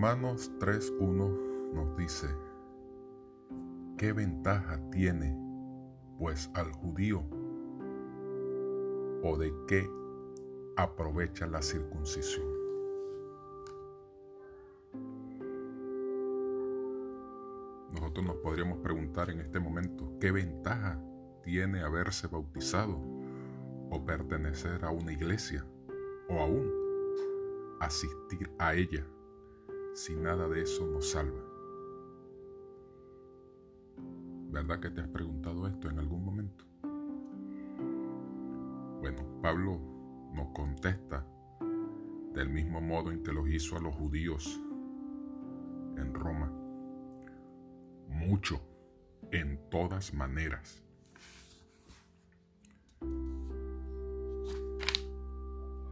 Romanos 3.1 nos dice, ¿qué ventaja tiene pues al judío o de qué aprovecha la circuncisión? Nosotros nos podríamos preguntar en este momento, ¿qué ventaja tiene haberse bautizado o pertenecer a una iglesia o aún asistir a ella si nada de eso nos salva? ¿Verdad que te has preguntado esto en algún momento? Bueno, Pablo nos contesta del mismo modo en que los hizo a los judíos en Roma. Mucho, en todas maneras.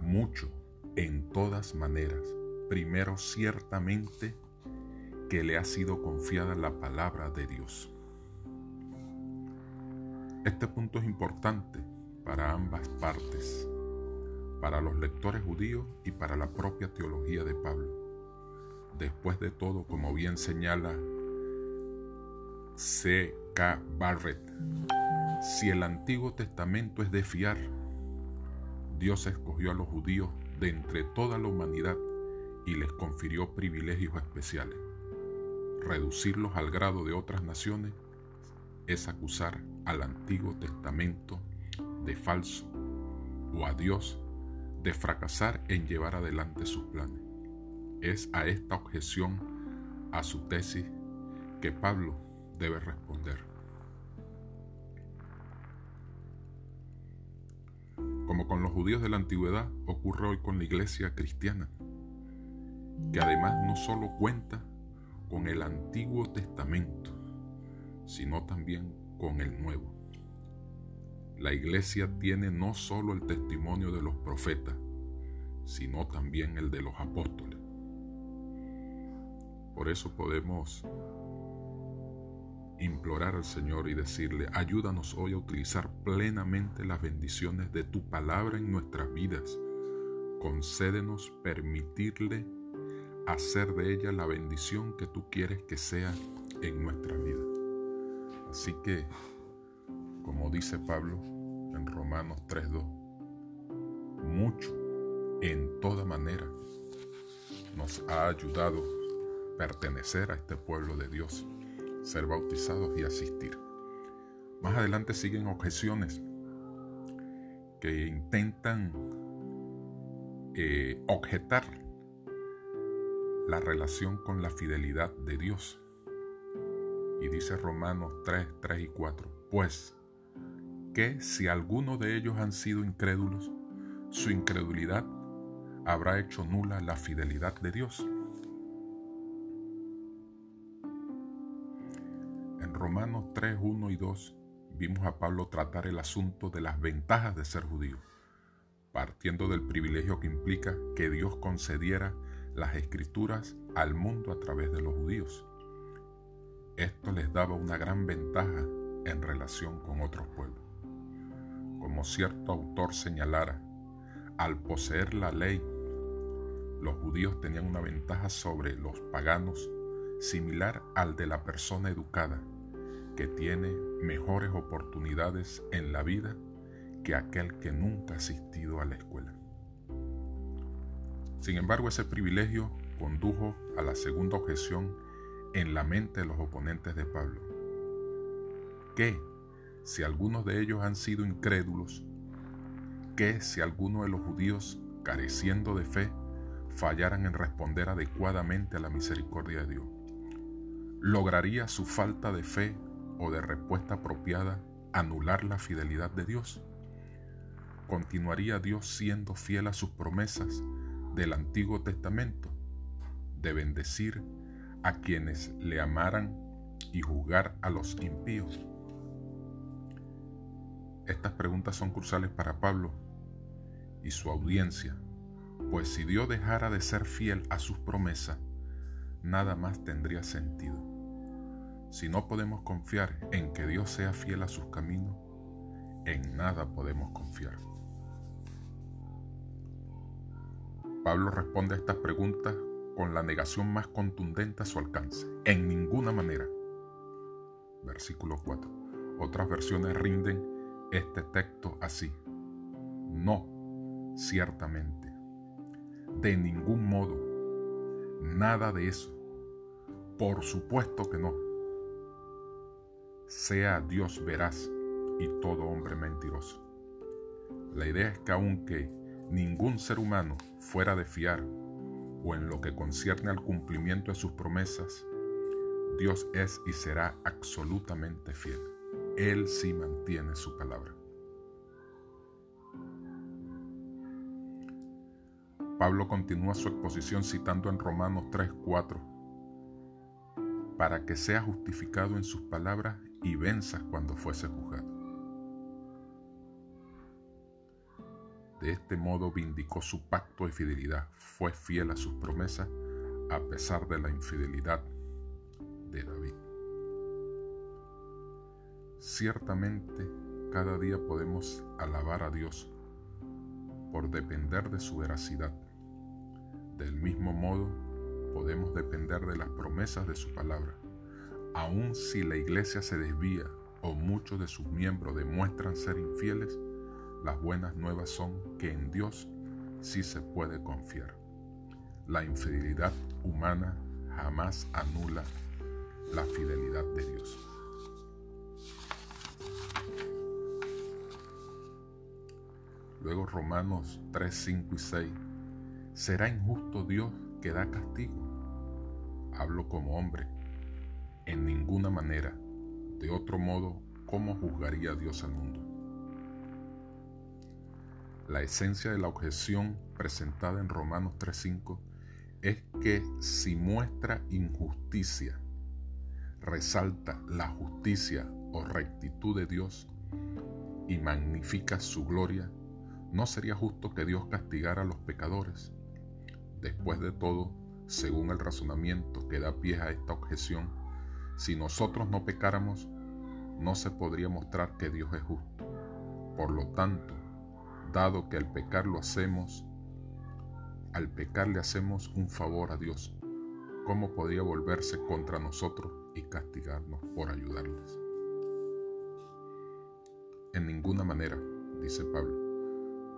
Mucho, en todas maneras. Primero, ciertamente que le ha sido confiada la palabra de Dios. Este punto es importante para ambas partes, para los lectores judíos y para la propia teología de Pablo. Después de todo, como bien señala C. K. Barrett, si el Antiguo Testamento es de fiar, Dios escogió a los judíos de entre toda la humanidad y les confirió privilegios especiales. Reducirlos al grado de otras naciones es acusar al Antiguo Testamento de falso o a Dios de fracasar en llevar adelante sus planes. Es a esta objeción a su tesis que Pablo debe responder. Como con los judíos de la antigüedad, ocurre hoy con la iglesia cristiana, que además no solo cuenta con el Antiguo Testamento, sino también con el Nuevo. La iglesia tiene no solo el testimonio de los profetas, sino también el de los apóstoles. Por eso podemos implorar al Señor y decirle, ayúdanos hoy a utilizar plenamente las bendiciones de tu palabra en nuestras vidas. Concédenos permitirle hacer de ella la bendición que tú quieres que sea en nuestra vida. Así que, como dice Pablo en Romanos 3.2, mucho, en toda manera, nos ha ayudado pertenecer a este pueblo de Dios ser bautizados y asistir. Más adelante siguen objeciones que intentan eh, objetar la relación con la fidelidad de Dios. Y dice Romanos 3, 3 y 4, pues que si alguno de ellos han sido incrédulos, su incredulidad habrá hecho nula la fidelidad de Dios. Romanos 3, 1 y 2 vimos a Pablo tratar el asunto de las ventajas de ser judío, partiendo del privilegio que implica que Dios concediera las escrituras al mundo a través de los judíos. Esto les daba una gran ventaja en relación con otros pueblos. Como cierto autor señalara, al poseer la ley, los judíos tenían una ventaja sobre los paganos similar al de la persona educada que tiene mejores oportunidades en la vida que aquel que nunca ha asistido a la escuela. Sin embargo, ese privilegio condujo a la segunda objeción en la mente de los oponentes de Pablo, que si algunos de ellos han sido incrédulos, que si algunos de los judíos, careciendo de fe, fallaran en responder adecuadamente a la misericordia de Dios, lograría su falta de fe o de respuesta apropiada anular la fidelidad de Dios? ¿Continuaría Dios siendo fiel a sus promesas del Antiguo Testamento de bendecir a quienes le amaran y juzgar a los impíos? Estas preguntas son cruciales para Pablo y su audiencia, pues si Dios dejara de ser fiel a sus promesas, nada más tendría sentido. Si no podemos confiar en que Dios sea fiel a sus caminos, en nada podemos confiar. Pablo responde a estas preguntas con la negación más contundente a su alcance. En ninguna manera. Versículo 4. Otras versiones rinden este texto así. No, ciertamente. De ningún modo. Nada de eso. Por supuesto que no. Sea Dios veraz y todo hombre mentiroso. La idea es que aunque ningún ser humano fuera de fiar o en lo que concierne al cumplimiento de sus promesas, Dios es y será absolutamente fiel. Él sí mantiene su palabra. Pablo continúa su exposición citando en Romanos 3:4, para que sea justificado en sus palabras y venzas cuando fuese juzgado. De este modo vindicó su pacto de fidelidad, fue fiel a sus promesas a pesar de la infidelidad de David. Ciertamente, cada día podemos alabar a Dios por depender de su veracidad. Del mismo modo, podemos depender de las promesas de su palabra. Aun si la iglesia se desvía o muchos de sus miembros demuestran ser infieles, las buenas nuevas son que en Dios sí se puede confiar. La infidelidad humana jamás anula la fidelidad de Dios. Luego Romanos 3, 5 y 6. ¿Será injusto Dios que da castigo? Hablo como hombre. En ninguna manera. De otro modo, ¿cómo juzgaría Dios al mundo? La esencia de la objeción presentada en Romanos 3.5 es que si muestra injusticia, resalta la justicia o rectitud de Dios y magnifica su gloria, no sería justo que Dios castigara a los pecadores. Después de todo, según el razonamiento que da pie a esta objeción, si nosotros no pecáramos, no se podría mostrar que Dios es justo. Por lo tanto, dado que al pecar lo hacemos, al pecar le hacemos un favor a Dios, ¿cómo podría volverse contra nosotros y castigarnos por ayudarles? En ninguna manera, dice Pablo.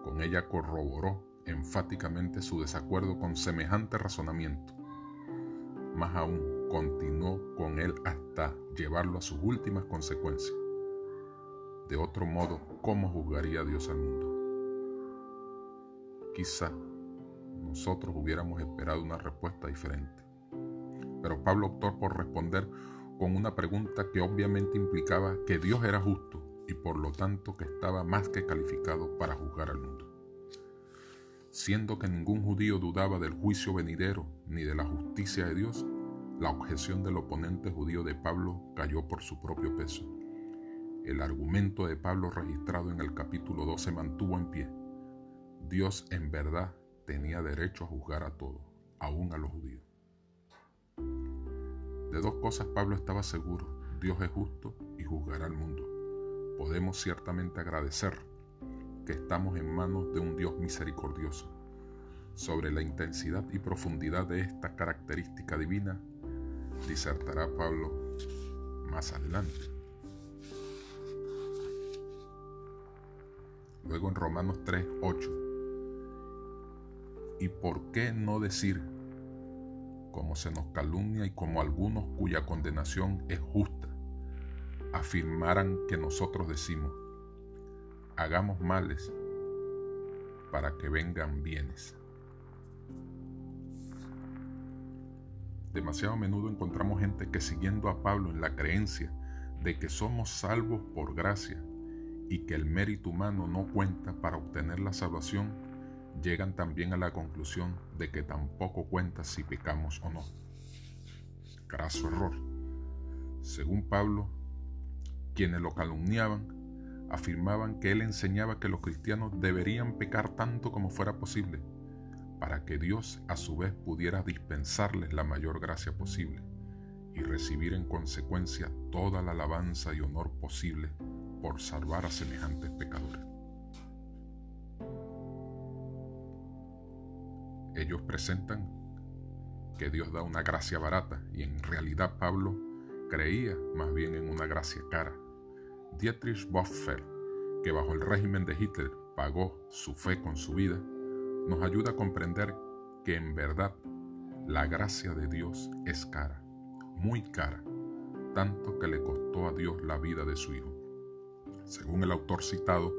Con ella corroboró enfáticamente su desacuerdo con semejante razonamiento. Más aún, continuó con él hasta llevarlo a sus últimas consecuencias. De otro modo, ¿cómo juzgaría Dios al mundo? Quizá nosotros hubiéramos esperado una respuesta diferente. Pero Pablo optó por responder con una pregunta que obviamente implicaba que Dios era justo y por lo tanto que estaba más que calificado para juzgar al mundo. Siendo que ningún judío dudaba del juicio venidero ni de la justicia de Dios, la objeción del oponente judío de Pablo cayó por su propio peso. El argumento de Pablo registrado en el capítulo 2 se mantuvo en pie Dios en verdad tenía derecho a juzgar a todos, aún a los judíos. De dos cosas Pablo estaba seguro, Dios es justo y juzgará al mundo. Podemos ciertamente agradecer que estamos en manos de un Dios misericordioso. Sobre la intensidad y profundidad de esta característica divina, disertará Pablo más adelante. Luego en Romanos 3, 8 ¿Y por qué no decir, como se nos calumnia y como algunos cuya condenación es justa, afirmaran que nosotros decimos, hagamos males para que vengan bienes? Demasiado a menudo encontramos gente que siguiendo a Pablo en la creencia de que somos salvos por gracia y que el mérito humano no cuenta para obtener la salvación, llegan también a la conclusión de que tampoco cuenta si pecamos o no. Graso error. Según Pablo, quienes lo calumniaban afirmaban que él enseñaba que los cristianos deberían pecar tanto como fuera posible, para que Dios a su vez pudiera dispensarles la mayor gracia posible y recibir en consecuencia toda la alabanza y honor posible por salvar a semejantes pecadores. Ellos presentan que Dios da una gracia barata y en realidad Pablo creía más bien en una gracia cara. Dietrich Bonhoeffer, que bajo el régimen de Hitler pagó su fe con su vida, nos ayuda a comprender que en verdad la gracia de Dios es cara, muy cara, tanto que le costó a Dios la vida de su Hijo. Según el autor citado,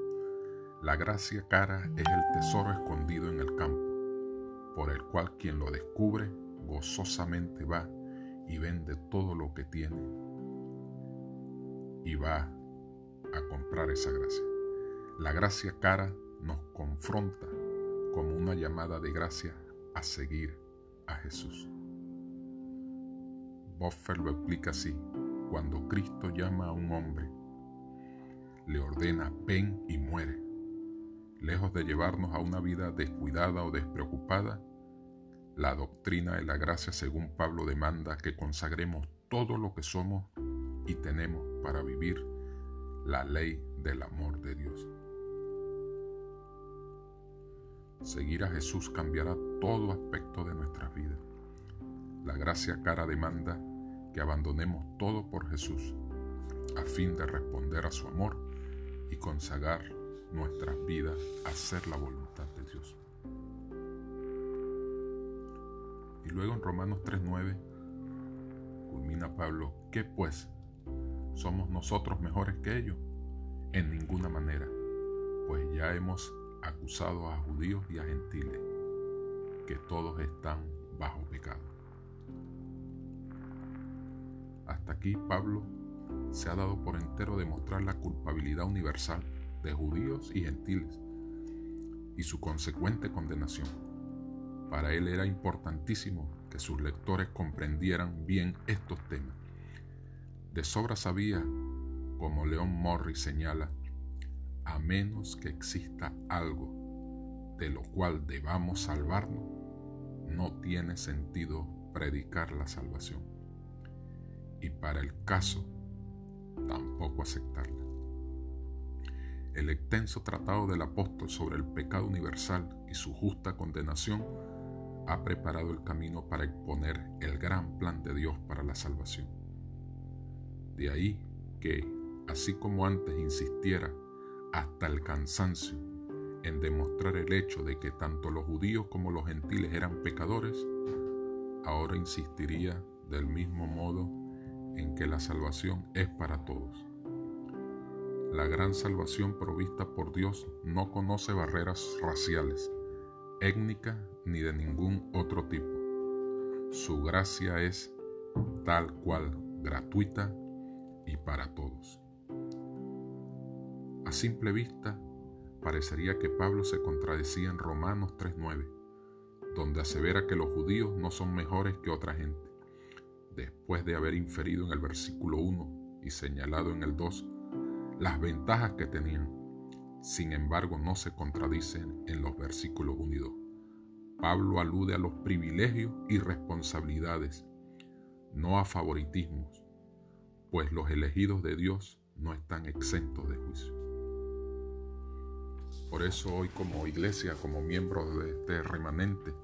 la gracia cara es el tesoro escondido en el campo, por el cual quien lo descubre gozosamente va y vende todo lo que tiene y va a comprar esa gracia. La gracia cara nos confronta como una llamada de gracia a seguir a Jesús. Boffer lo explica así. Cuando Cristo llama a un hombre, le ordena ven y muere. Lejos de llevarnos a una vida descuidada o despreocupada, la doctrina de la gracia según Pablo demanda que consagremos todo lo que somos y tenemos para vivir la ley del amor de Dios. Seguir a Jesús cambiará todo aspecto de nuestras vidas. La gracia cara demanda que abandonemos todo por Jesús a fin de responder a su amor y consagrar nuestras vidas a hacer la voluntad Luego en Romanos 3:9 culmina Pablo, ¿qué pues? ¿Somos nosotros mejores que ellos? En ninguna manera, pues ya hemos acusado a judíos y a gentiles, que todos están bajo pecado. Hasta aquí Pablo se ha dado por entero demostrar la culpabilidad universal de judíos y gentiles y su consecuente condenación. Para él era importantísimo que sus lectores comprendieran bien estos temas. De sobra sabía, como León Morris señala, a menos que exista algo de lo cual debamos salvarnos, no tiene sentido predicar la salvación. Y para el caso, tampoco aceptarla. El extenso tratado del apóstol sobre el pecado universal y su justa condenación ha preparado el camino para exponer el gran plan de Dios para la salvación. De ahí que, así como antes insistiera hasta el cansancio en demostrar el hecho de que tanto los judíos como los gentiles eran pecadores, ahora insistiría del mismo modo en que la salvación es para todos. La gran salvación provista por Dios no conoce barreras raciales, étnicas ni de ningún otro tipo. Su gracia es tal cual, gratuita y para todos. A simple vista, parecería que Pablo se contradecía en Romanos 3.9, donde asevera que los judíos no son mejores que otra gente, después de haber inferido en el versículo 1 y señalado en el 2 las ventajas que tenían. Sin embargo, no se contradicen en los versículos 1 y 2. Pablo alude a los privilegios y responsabilidades, no a favoritismos, pues los elegidos de Dios no están exentos de juicio. Por eso hoy como iglesia, como miembros de este remanente,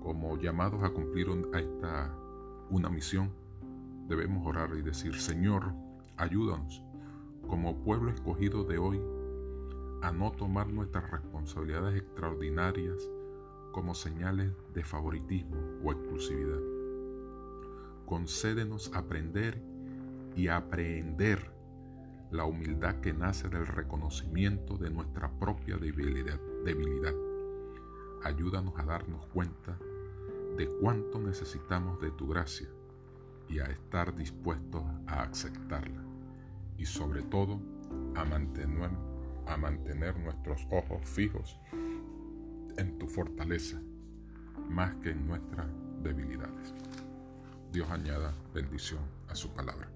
como llamados a cumplir a esta una misión, debemos orar y decir, Señor, ayúdanos como pueblo escogido de hoy a no tomar nuestras responsabilidades extraordinarias como señales de favoritismo o exclusividad. Concédenos aprender y aprender la humildad que nace del reconocimiento de nuestra propia debilidad. debilidad. Ayúdanos a darnos cuenta de cuánto necesitamos de tu gracia y a estar dispuestos a aceptarla. Y sobre todo, a mantener, a mantener nuestros ojos fijos en tu fortaleza, más que en nuestras debilidades. Dios añada bendición a su palabra.